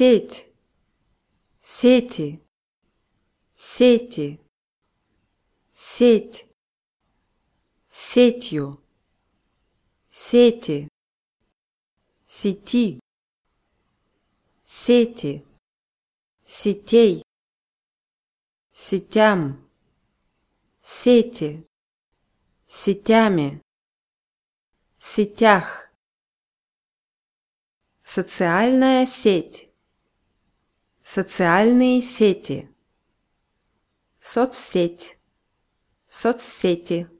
сеть, сети, сети, сеть, сетью, сети, сети, сети, сетей, сетям, сети, сетями, сетях. Социальная сеть. Социальные сети. Соцсеть. Соцсети.